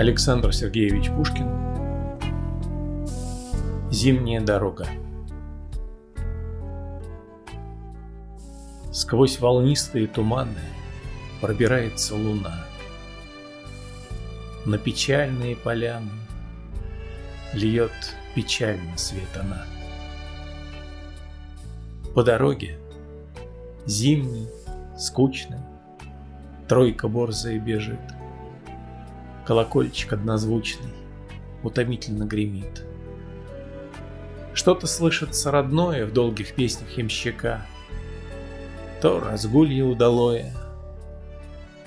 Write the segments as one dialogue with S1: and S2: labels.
S1: Александр Сергеевич Пушкин Зимняя дорога Сквозь волнистые туманы пробирается луна. На печальные поляны льет печально свет она. По дороге зимний, скучный, тройка борзая бежит. Колокольчик однозвучный утомительно гремит. Что-то слышится родное в долгих песнях ямщика — то разгулье удалое,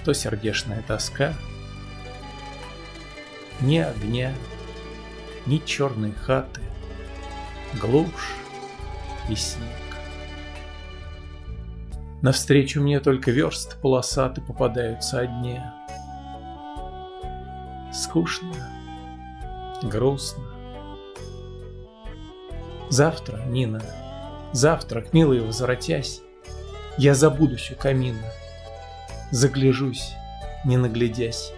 S1: то сердечная тоска. Ни огня, ни черной хаты, глушь и снег. Навстречу мне только верст полосаты попадаются одни. Скучно, грустно. Завтра, Нина, завтрак, милый, возвратясь, я забудусь у камина, загляжусь, не наглядясь.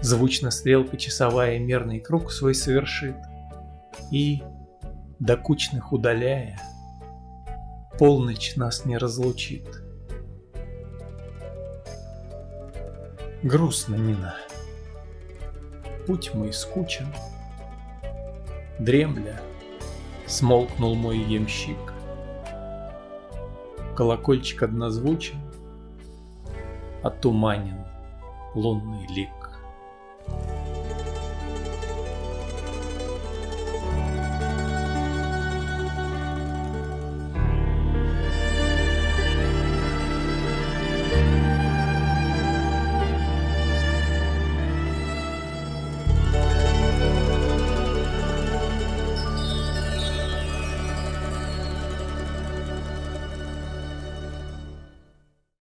S1: Звучно стрелка часовая мерный круг свой совершит, И, до кучных удаляя, полночь нас не разлучит. Грустно, Нина, путь мой скучен, Дремля, смолкнул мой ямщик, Колокольчик однозвучен, Отуманен лунный лик.